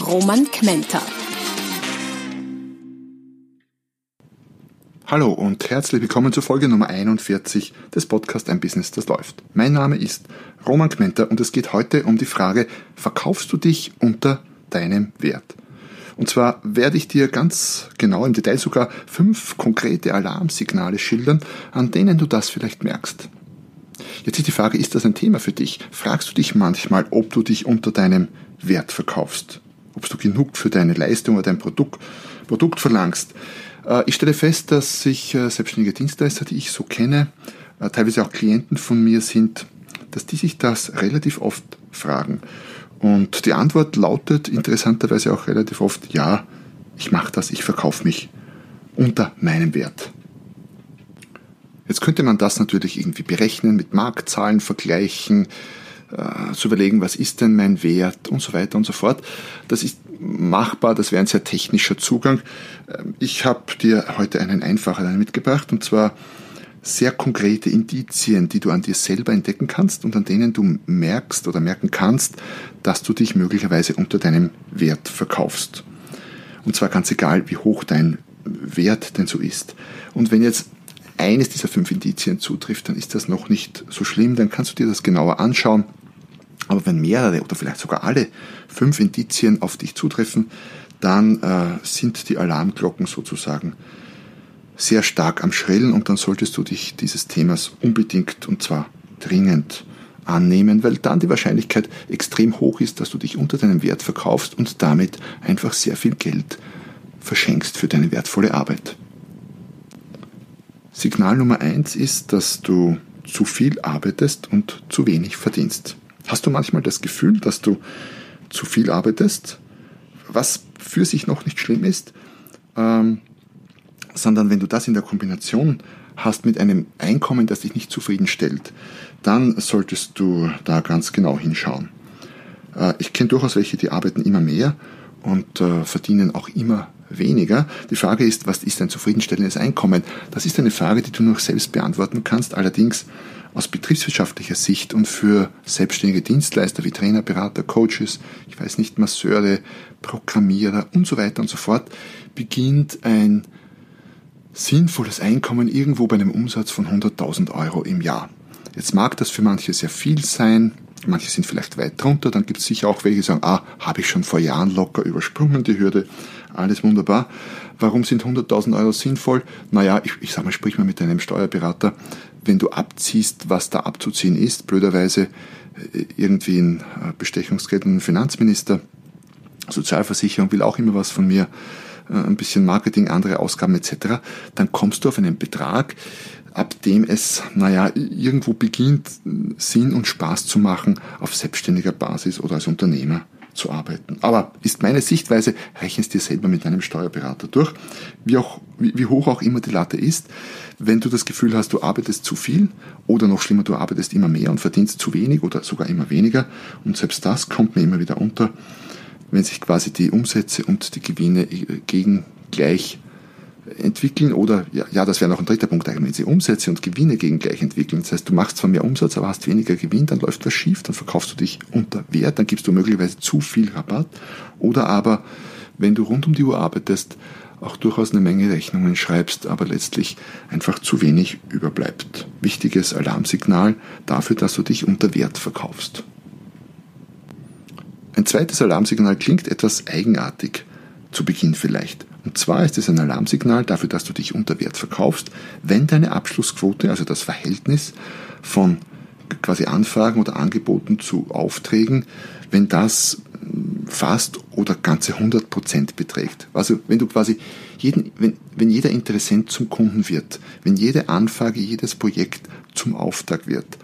Roman Kmenter. Hallo und herzlich willkommen zur Folge Nummer 41 des Podcasts Ein Business, das läuft. Mein Name ist Roman Kmenter und es geht heute um die Frage, verkaufst du dich unter deinem Wert? Und zwar werde ich dir ganz genau im Detail sogar fünf konkrete Alarmsignale schildern, an denen du das vielleicht merkst. Jetzt ist die Frage, ist das ein Thema für dich? Fragst du dich manchmal, ob du dich unter deinem Wert verkaufst? Ob du genug für deine Leistung oder dein Produkt, Produkt verlangst? Äh, ich stelle fest, dass sich äh, selbstständige Dienstleister, die ich so kenne, äh, teilweise auch Klienten von mir sind, dass die sich das relativ oft fragen. Und die Antwort lautet interessanterweise auch relativ oft, ja, ich mache das, ich verkaufe mich unter meinem Wert. Jetzt könnte man das natürlich irgendwie berechnen, mit Marktzahlen vergleichen, äh, zu überlegen, was ist denn mein Wert und so weiter und so fort. Das ist machbar, das wäre ein sehr technischer Zugang. Ähm, ich habe dir heute einen einfacheren mitgebracht und zwar sehr konkrete Indizien, die du an dir selber entdecken kannst und an denen du merkst oder merken kannst, dass du dich möglicherweise unter deinem Wert verkaufst. Und zwar ganz egal, wie hoch dein Wert denn so ist. Und wenn jetzt eines dieser fünf Indizien zutrifft, dann ist das noch nicht so schlimm, dann kannst du dir das genauer anschauen. Aber wenn mehrere oder vielleicht sogar alle fünf Indizien auf dich zutreffen, dann äh, sind die Alarmglocken sozusagen sehr stark am Schrillen und dann solltest du dich dieses Themas unbedingt und zwar dringend annehmen, weil dann die Wahrscheinlichkeit extrem hoch ist, dass du dich unter deinem Wert verkaufst und damit einfach sehr viel Geld verschenkst für deine wertvolle Arbeit. Signal Nummer eins ist, dass du zu viel arbeitest und zu wenig verdienst. Hast du manchmal das Gefühl, dass du zu viel arbeitest, was für sich noch nicht schlimm ist, ähm, sondern wenn du das in der Kombination hast mit einem Einkommen, das dich nicht zufriedenstellt, dann solltest du da ganz genau hinschauen. Äh, ich kenne durchaus welche, die arbeiten immer mehr und äh, verdienen auch immer weniger. Die Frage ist, was ist ein zufriedenstellendes Einkommen? Das ist eine Frage, die du nur selbst beantworten kannst, allerdings aus betriebswirtschaftlicher Sicht und für selbstständige Dienstleister wie Trainer, Berater, Coaches, ich weiß nicht, Masseure, Programmierer und so weiter und so fort, beginnt ein sinnvolles Einkommen irgendwo bei einem Umsatz von 100.000 Euro im Jahr. Jetzt mag das für manche sehr viel sein, manche sind vielleicht weit drunter, dann gibt es sicher auch welche, die sagen, ah, habe ich schon vor Jahren locker übersprungen die Hürde, alles wunderbar. Warum sind 100.000 Euro sinnvoll? Naja, ich, ich sag mal, sprich mal mit deinem Steuerberater, wenn du abziehst, was da abzuziehen ist, blöderweise äh, irgendwie ein äh, Bestechungsgeld und ein Finanzminister, Sozialversicherung will auch immer was von mir, äh, ein bisschen Marketing, andere Ausgaben etc., dann kommst du auf einen Betrag, ab dem es, naja, irgendwo beginnt, Sinn und Spaß zu machen, auf selbstständiger Basis oder als Unternehmer zu arbeiten. Aber ist meine Sichtweise, rechne es dir selber mit deinem Steuerberater durch, wie, auch, wie, hoch auch immer die Latte ist. Wenn du das Gefühl hast, du arbeitest zu viel oder noch schlimmer, du arbeitest immer mehr und verdienst zu wenig oder sogar immer weniger und selbst das kommt mir immer wieder unter, wenn sich quasi die Umsätze und die Gewinne äh, gegen gleich entwickeln oder, ja, ja das wäre noch ein dritter Punkt eigentlich, wenn sie Umsätze und Gewinne gegen gleich entwickeln. Das heißt, du machst zwar mehr Umsatz, aber hast weniger Gewinn, dann läuft was schief, dann verkaufst du dich unter Wert, dann gibst du möglicherweise zu viel Rabatt. Oder aber, wenn du rund um die Uhr arbeitest, auch durchaus eine Menge Rechnungen schreibst, aber letztlich einfach zu wenig überbleibt. Wichtiges Alarmsignal dafür, dass du dich unter Wert verkaufst. Ein zweites Alarmsignal klingt etwas eigenartig zu Beginn vielleicht. Und zwar ist es ein Alarmsignal dafür, dass du dich unter Wert verkaufst, wenn deine Abschlussquote, also das Verhältnis von quasi Anfragen oder Angeboten zu Aufträgen, wenn das fast oder ganze 100 Prozent beträgt. Also wenn du quasi jeden, wenn, wenn jeder Interessent zum Kunden wird, wenn jede Anfrage, jedes Projekt zum Auftrag wird,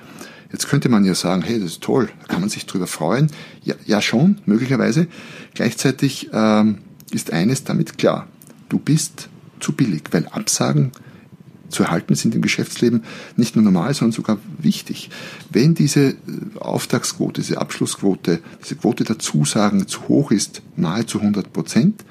Jetzt könnte man ja sagen, hey, das ist toll, kann man sich drüber freuen. Ja, ja schon, möglicherweise. Gleichzeitig ähm, ist eines damit klar, du bist zu billig, weil Absagen zu erhalten sind im Geschäftsleben nicht nur normal, sondern sogar wichtig. Wenn diese äh, Auftragsquote, diese Abschlussquote, diese Quote der Zusagen zu hoch ist, nahezu 100 Prozent,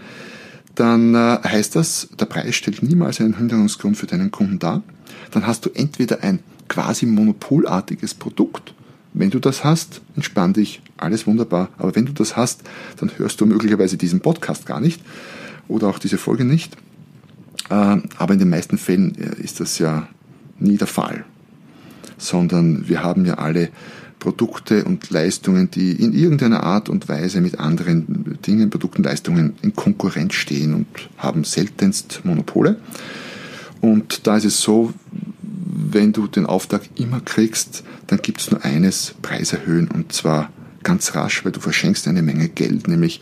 dann äh, heißt das, der Preis stellt niemals einen Hinderungsgrund für deinen Kunden dar. Dann hast du entweder ein quasi monopolartiges Produkt. Wenn du das hast, entspann dich, alles wunderbar. Aber wenn du das hast, dann hörst du möglicherweise diesen Podcast gar nicht oder auch diese Folge nicht. Äh, aber in den meisten Fällen äh, ist das ja nie der Fall. Sondern wir haben ja alle Produkte und Leistungen, die in irgendeiner Art und Weise mit anderen Dingen, Produkten, Leistungen in Konkurrenz stehen und haben seltenst Monopole. Und da ist es so, wenn du den Auftrag immer kriegst, dann gibt es nur eines, Preis erhöhen und zwar ganz rasch, weil du verschenkst eine Menge Geld, nämlich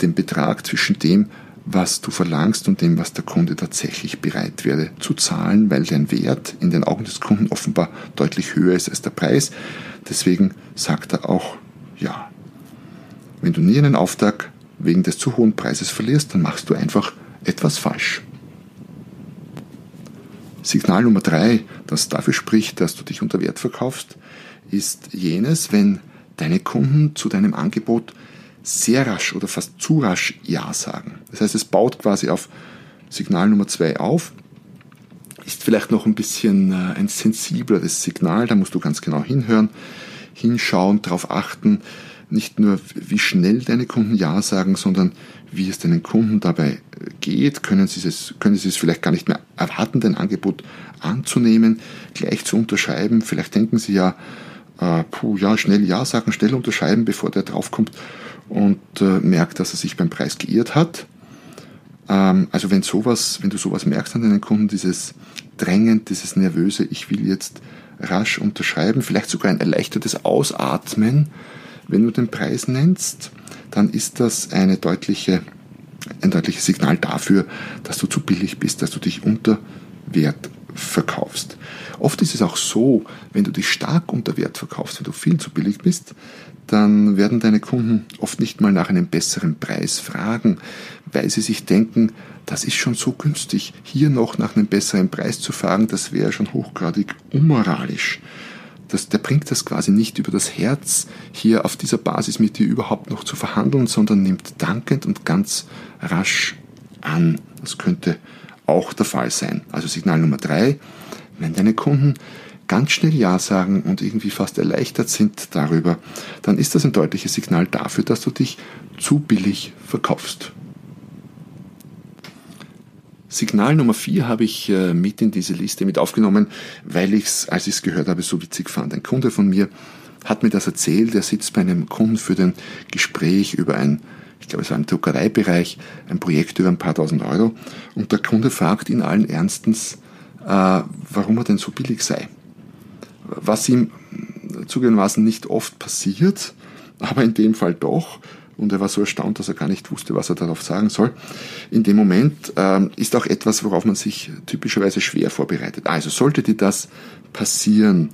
den Betrag zwischen dem, was du verlangst und dem, was der Kunde tatsächlich bereit wäre zu zahlen, weil dein Wert in den Augen des Kunden offenbar deutlich höher ist als der Preis. Deswegen sagt er auch ja. Wenn du nie einen Auftrag wegen des zu hohen Preises verlierst, dann machst du einfach etwas falsch. Signal Nummer drei, das dafür spricht, dass du dich unter Wert verkaufst, ist jenes, wenn deine Kunden zu deinem Angebot sehr rasch oder fast zu rasch Ja sagen. Das heißt, es baut quasi auf Signal Nummer zwei auf, ist vielleicht noch ein bisschen äh, ein sensibleres Signal, da musst du ganz genau hinhören, hinschauen, darauf achten, nicht nur wie schnell deine Kunden Ja sagen, sondern wie es deinen Kunden dabei geht. Können sie, es, können sie es vielleicht gar nicht mehr erwarten, dein Angebot anzunehmen, gleich zu unterschreiben. Vielleicht denken sie ja, äh, puh, ja, schnell Ja sagen, schnell unterschreiben, bevor der draufkommt und äh, merkt, dass er sich beim Preis geirrt hat. Ähm, also wenn sowas, wenn du sowas merkst an deinen Kunden, dieses drängend, dieses nervöse, ich will jetzt rasch unterschreiben, vielleicht sogar ein erleichtertes Ausatmen, wenn du den Preis nennst, dann ist das eine deutliche, ein deutliches Signal dafür, dass du zu billig bist, dass du dich unter Wert verkaufst. Oft ist es auch so, wenn du dich stark unter Wert verkaufst, wenn du viel zu billig bist, dann werden deine Kunden oft nicht mal nach einem besseren Preis fragen, weil sie sich denken, das ist schon so günstig, hier noch nach einem besseren Preis zu fragen, das wäre schon hochgradig unmoralisch. Das, der bringt das quasi nicht über das Herz, hier auf dieser Basis mit dir überhaupt noch zu verhandeln, sondern nimmt dankend und ganz rasch an. Das könnte auch der Fall sein. Also Signal Nummer drei, wenn deine Kunden ganz schnell Ja sagen und irgendwie fast erleichtert sind darüber, dann ist das ein deutliches Signal dafür, dass du dich zu billig verkaufst. Signal Nummer vier habe ich äh, mit in diese Liste mit aufgenommen, weil ich es, als ich es gehört habe, so witzig fand. Ein Kunde von mir hat mir das erzählt. Er sitzt bei einem Kunden für den Gespräch über ein, ich glaube, es war im Druckereibereich, ein Projekt über ein paar tausend Euro. Und der Kunde fragt ihn allen Ernstens, äh, warum er denn so billig sei was ihm zugegebenermaßen nicht oft passiert, aber in dem Fall doch. Und er war so erstaunt, dass er gar nicht wusste, was er darauf sagen soll. In dem Moment ähm, ist auch etwas, worauf man sich typischerweise schwer vorbereitet. Also sollte dir das passieren,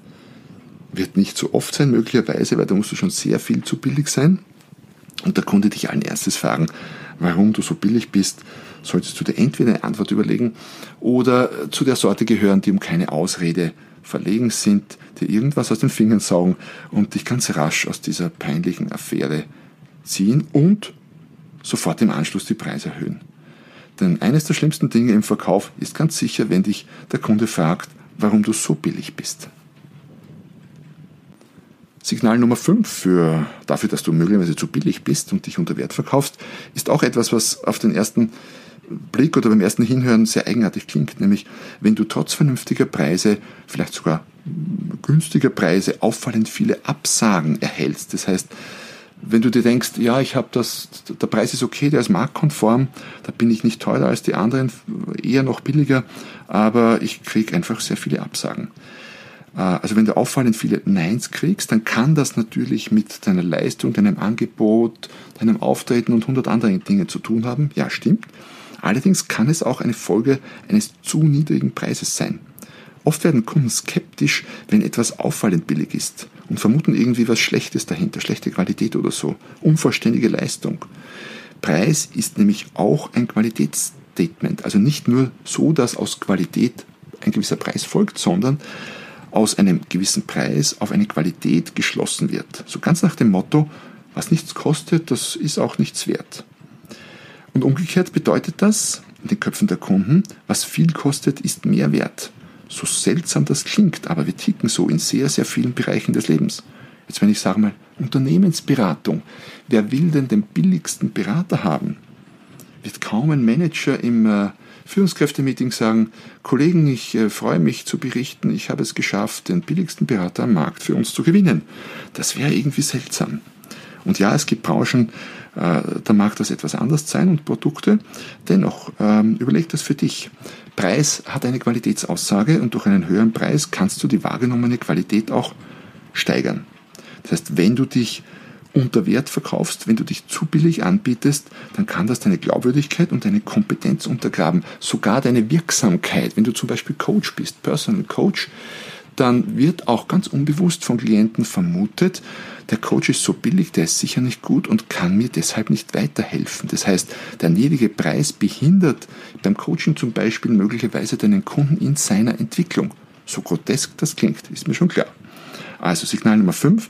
wird nicht so oft sein, möglicherweise, weil da musst du schon sehr viel zu billig sein. Und der Kunde dich allen erstes fragen, warum du so billig bist, solltest du dir entweder eine Antwort überlegen oder zu der Sorte gehören, die um keine Ausrede verlegen sind, dir irgendwas aus den Fingern saugen und dich ganz rasch aus dieser peinlichen Affäre ziehen und sofort im Anschluss die Preise erhöhen. Denn eines der schlimmsten Dinge im Verkauf ist ganz sicher, wenn dich der Kunde fragt, warum du so billig bist. Signal Nummer 5 für, dafür, dass du möglicherweise zu billig bist und dich unter Wert verkaufst, ist auch etwas, was auf den ersten Blick oder beim ersten Hinhören sehr eigenartig klingt, nämlich wenn du trotz vernünftiger Preise, vielleicht sogar günstiger Preise, auffallend viele Absagen erhältst. Das heißt, wenn du dir denkst, ja, ich habe das, der Preis ist okay, der ist marktkonform, da bin ich nicht teurer als die anderen, eher noch billiger, aber ich kriege einfach sehr viele Absagen. Äh, also wenn du auffallend viele Neins kriegst, dann kann das natürlich mit deiner Leistung, deinem Angebot, deinem Auftreten und hundert anderen Dingen zu tun haben. Ja, stimmt. Allerdings kann es auch eine Folge eines zu niedrigen Preises sein. Oft werden Kunden skeptisch, wenn etwas auffallend billig ist und vermuten irgendwie was Schlechtes dahinter, schlechte Qualität oder so, unvollständige Leistung. Preis ist nämlich auch ein Qualitätsstatement. Also nicht nur so, dass aus Qualität ein gewisser Preis folgt, sondern aus einem gewissen Preis auf eine Qualität geschlossen wird. So ganz nach dem Motto, was nichts kostet, das ist auch nichts wert. Und umgekehrt bedeutet das in den Köpfen der Kunden, was viel kostet, ist mehr wert. So seltsam das klingt, aber wir ticken so in sehr, sehr vielen Bereichen des Lebens. Jetzt wenn ich sage mal Unternehmensberatung, wer will denn den billigsten Berater haben? Wird kaum ein Manager im äh, Führungskräftemeeting sagen, Kollegen, ich äh, freue mich zu berichten, ich habe es geschafft, den billigsten Berater am Markt für uns zu gewinnen. Das wäre irgendwie seltsam. Und ja, es gibt Branchen, äh, da mag das etwas anders sein und Produkte. Dennoch, ähm, überleg das für dich. Preis hat eine Qualitätsaussage und durch einen höheren Preis kannst du die wahrgenommene Qualität auch steigern. Das heißt, wenn du dich unter Wert verkaufst, wenn du dich zu billig anbietest, dann kann das deine Glaubwürdigkeit und deine Kompetenz untergraben, sogar deine Wirksamkeit. Wenn du zum Beispiel Coach bist, Personal Coach, dann wird auch ganz unbewusst von Klienten vermutet, der Coach ist so billig, der ist sicher nicht gut und kann mir deshalb nicht weiterhelfen. Das heißt, der niedrige Preis behindert beim Coaching zum Beispiel möglicherweise deinen Kunden in seiner Entwicklung. So grotesk das klingt, ist mir schon klar. Also Signal Nummer 5,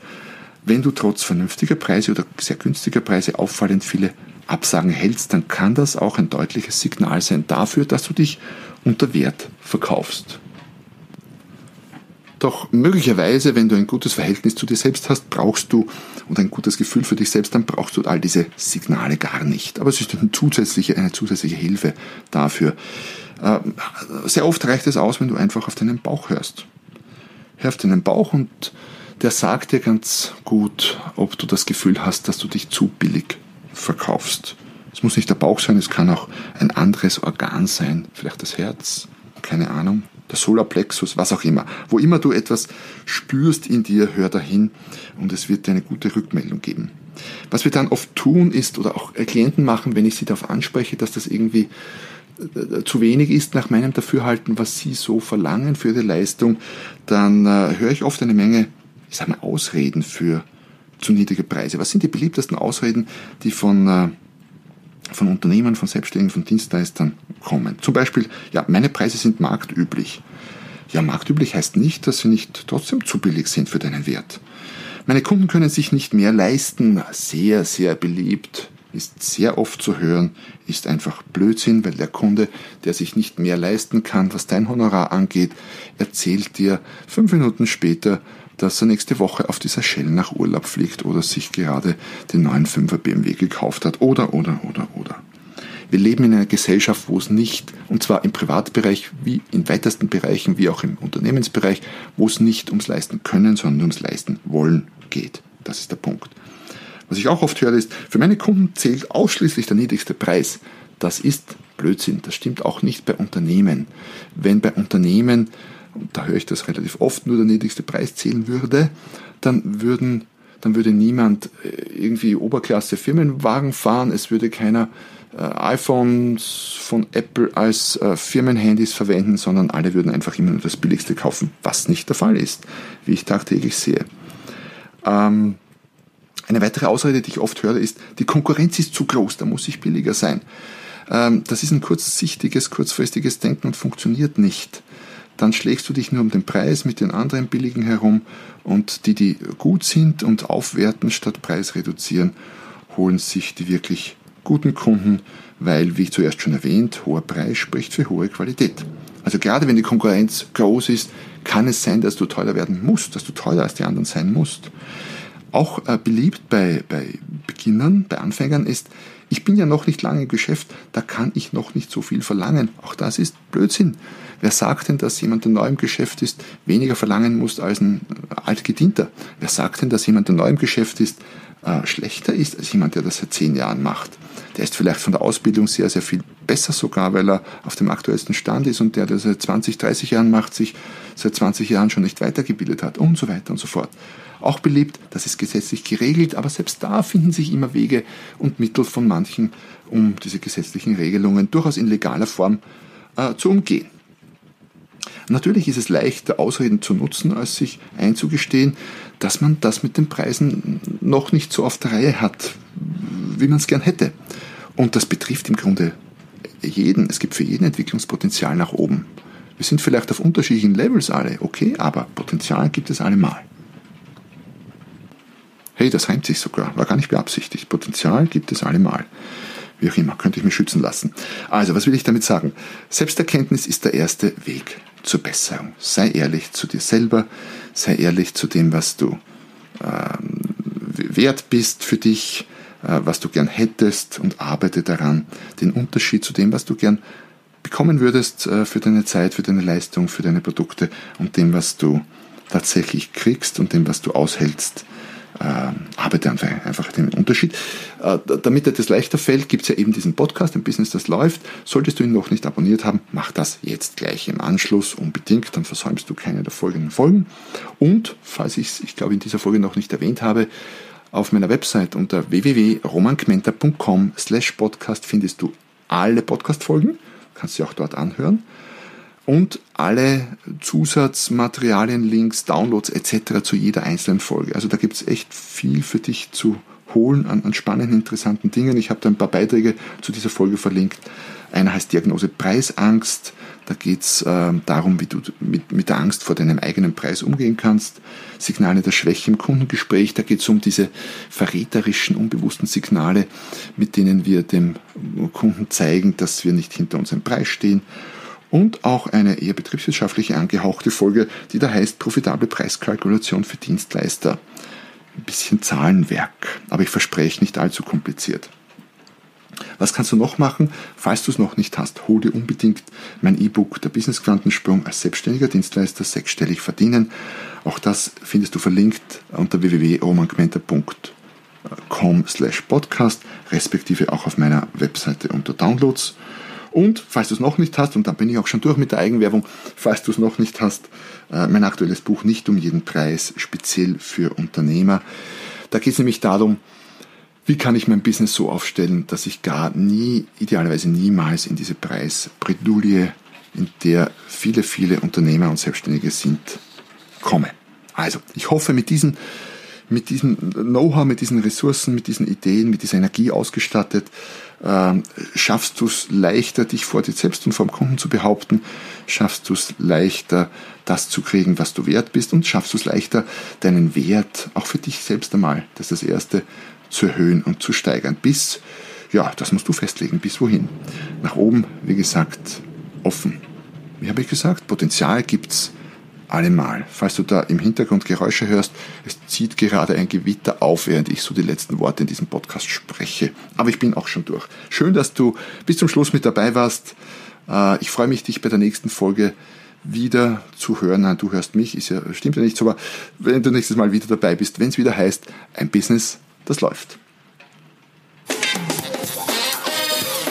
wenn du trotz vernünftiger Preise oder sehr günstiger Preise auffallend viele Absagen hältst, dann kann das auch ein deutliches Signal sein dafür, dass du dich unter Wert verkaufst. Doch möglicherweise, wenn du ein gutes Verhältnis zu dir selbst hast, brauchst du und ein gutes Gefühl für dich selbst, dann brauchst du all diese Signale gar nicht. Aber es ist eine zusätzliche, eine zusätzliche Hilfe dafür. Ähm, sehr oft reicht es aus, wenn du einfach auf deinen Bauch hörst. Hör auf deinen Bauch und der sagt dir ganz gut, ob du das Gefühl hast, dass du dich zu billig verkaufst. Es muss nicht der Bauch sein, es kann auch ein anderes Organ sein, vielleicht das Herz, keine Ahnung der Solarplexus, was auch immer. Wo immer du etwas spürst in dir, hör dahin und es wird dir eine gute Rückmeldung geben. Was wir dann oft tun ist, oder auch Klienten machen, wenn ich sie darauf anspreche, dass das irgendwie äh, zu wenig ist nach meinem Dafürhalten, was sie so verlangen für ihre Leistung, dann äh, höre ich oft eine Menge, ich sage mal, Ausreden für zu niedrige Preise. Was sind die beliebtesten Ausreden, die von äh, von Unternehmen, von Selbstständigen, von Dienstleistern kommen. Zum Beispiel, ja, meine Preise sind marktüblich. Ja, marktüblich heißt nicht, dass sie nicht trotzdem zu billig sind für deinen Wert. Meine Kunden können sich nicht mehr leisten. Sehr, sehr beliebt. Ist sehr oft zu hören, ist einfach Blödsinn, weil der Kunde, der sich nicht mehr leisten kann, was dein Honorar angeht, erzählt dir fünf Minuten später, dass er nächste Woche auf dieser Shell nach Urlaub fliegt oder sich gerade den neuen 5er BMW gekauft hat oder, oder, oder, oder. Wir leben in einer Gesellschaft, wo es nicht, und zwar im Privatbereich wie in weitesten Bereichen, wie auch im Unternehmensbereich, wo es nicht ums Leisten können, sondern ums Leisten wollen geht. Das ist der Punkt. Was ich auch oft höre, ist, für meine Kunden zählt ausschließlich der niedrigste Preis. Das ist Blödsinn. Das stimmt auch nicht bei Unternehmen. Wenn bei Unternehmen da höre ich das relativ oft, nur der niedrigste Preis zählen würde, dann würden dann würde niemand äh, irgendwie Oberklasse Firmenwagen fahren, es würde keiner äh, iPhones von Apple als äh, Firmenhandys verwenden, sondern alle würden einfach immer nur das billigste kaufen, was nicht der Fall ist, wie ich tagtäglich sehe. Ähm, eine weitere Ausrede, die ich oft höre, ist, die Konkurrenz ist zu groß, da muss ich billiger sein. Ähm, das ist ein kurzsichtiges, kurzfristiges Denken und funktioniert nicht dann schlägst du dich nur um den Preis mit den anderen billigen herum und die, die gut sind und aufwerten statt Preis reduzieren, holen sich die wirklich guten Kunden, weil, wie ich zuerst schon erwähnt, hoher Preis spricht für hohe Qualität. Also gerade wenn die Konkurrenz groß ist, kann es sein, dass du teurer werden musst, dass du teurer als die anderen sein musst. Auch äh, beliebt bei, bei Beginnern, bei Anfängern ist, ich bin ja noch nicht lange im Geschäft, da kann ich noch nicht so viel verlangen. Auch das ist Blödsinn. Wer sagt denn, dass jemand, der neu im Geschäft ist, weniger verlangen muss als ein altgedienter? Wer sagt denn, dass jemand, der neu im Geschäft ist, äh, schlechter ist als jemand, der das seit zehn Jahren macht? Der ist vielleicht von der Ausbildung sehr, sehr viel besser sogar, weil er auf dem aktuellsten Stand ist und der, der seit 20, 30 Jahren macht, sich seit 20 Jahren schon nicht weitergebildet hat und so weiter und so fort auch beliebt. Das ist gesetzlich geregelt, aber selbst da finden sich immer Wege und Mittel von manchen, um diese gesetzlichen Regelungen durchaus in legaler Form äh, zu umgehen. Natürlich ist es leichter, Ausreden zu nutzen, als sich einzugestehen, dass man das mit den Preisen noch nicht so auf der Reihe hat, wie man es gern hätte. Und das betrifft im Grunde jeden. Es gibt für jeden Entwicklungspotenzial nach oben. Wir sind vielleicht auf unterschiedlichen Levels alle, okay, aber Potenzial gibt es allemal. Hey, das reimt sich sogar, war gar nicht beabsichtigt. Potenzial gibt es allemal. Wie auch immer, könnte ich mir schützen lassen. Also, was will ich damit sagen? Selbsterkenntnis ist der erste Weg zur Besserung. Sei ehrlich zu dir selber, sei ehrlich zu dem, was du ähm, wert bist für dich, äh, was du gern hättest und arbeite daran, den Unterschied zu dem, was du gern bekommen würdest äh, für deine Zeit, für deine Leistung, für deine Produkte und dem, was du tatsächlich kriegst und dem, was du aushältst, arbeite einfach den Unterschied. Äh, damit dir das leichter fällt, gibt es ja eben diesen Podcast, ein Business, das läuft. Solltest du ihn noch nicht abonniert haben, mach das jetzt gleich im Anschluss unbedingt, dann versäumst du keine der folgenden Folgen. Und, falls ich es, ich glaube, in dieser Folge noch nicht erwähnt habe, auf meiner Website unter www.romankmenta.com slash podcast findest du alle Podcast-Folgen kannst sie auch dort anhören. Und alle Zusatzmaterialien, Links, Downloads etc. zu jeder einzelnen Folge. Also da gibt es echt viel für dich zu holen an, an spannenden, interessanten Dingen. Ich habe da ein paar Beiträge zu dieser Folge verlinkt. Einer heißt Diagnose Preisangst. Da geht es äh, darum, wie du mit, mit der Angst vor deinem eigenen Preis umgehen kannst. Signale der Schwäche im Kundengespräch. Da geht es um diese verräterischen, unbewussten Signale, mit denen wir dem Kunden zeigen, dass wir nicht hinter unserem Preis stehen. Und auch eine eher betriebswirtschaftliche angehauchte Folge, die da heißt Profitable Preiskalkulation für Dienstleister. Ein bisschen Zahlenwerk, aber ich verspreche nicht allzu kompliziert. Was kannst du noch machen? Falls du es noch nicht hast, hol dir unbedingt mein E-Book Der Business Quantensprung als selbstständiger Dienstleister sechsstellig verdienen. Auch das findest du verlinkt unter www.romangmenta.com slash podcast, respektive auch auf meiner Webseite unter Downloads. Und falls du es noch nicht hast, und dann bin ich auch schon durch mit der Eigenwerbung, falls du es noch nicht hast, äh, mein aktuelles Buch nicht um jeden Preis, speziell für Unternehmer. Da geht es nämlich darum, wie kann ich mein Business so aufstellen, dass ich gar nie, idealerweise niemals in diese Preisbredouille, in der viele, viele Unternehmer und Selbstständige sind, komme. Also, ich hoffe, mit diesen, mit diesem Know-how, mit diesen Ressourcen, mit diesen Ideen, mit dieser Energie ausgestattet, äh, schaffst du es leichter, dich vor dir selbst und vor dem Kunden zu behaupten, schaffst du es leichter, das zu kriegen, was du wert bist und schaffst du es leichter, deinen Wert auch für dich selbst einmal, das ist das Erste, zu erhöhen und zu steigern. Bis, ja, das musst du festlegen, bis wohin. Nach oben, wie gesagt, offen. Wie habe ich gesagt? Potenzial gibt's allemal. Falls du da im Hintergrund Geräusche hörst, es zieht gerade ein Gewitter auf, während ich so die letzten Worte in diesem Podcast spreche. Aber ich bin auch schon durch. Schön, dass du bis zum Schluss mit dabei warst. Äh, ich freue mich, dich bei der nächsten Folge wieder zu hören. Nein, du hörst mich, ist ja, stimmt ja nicht so, aber wenn du nächstes Mal wieder dabei bist, wenn es wieder heißt, ein Business das läuft.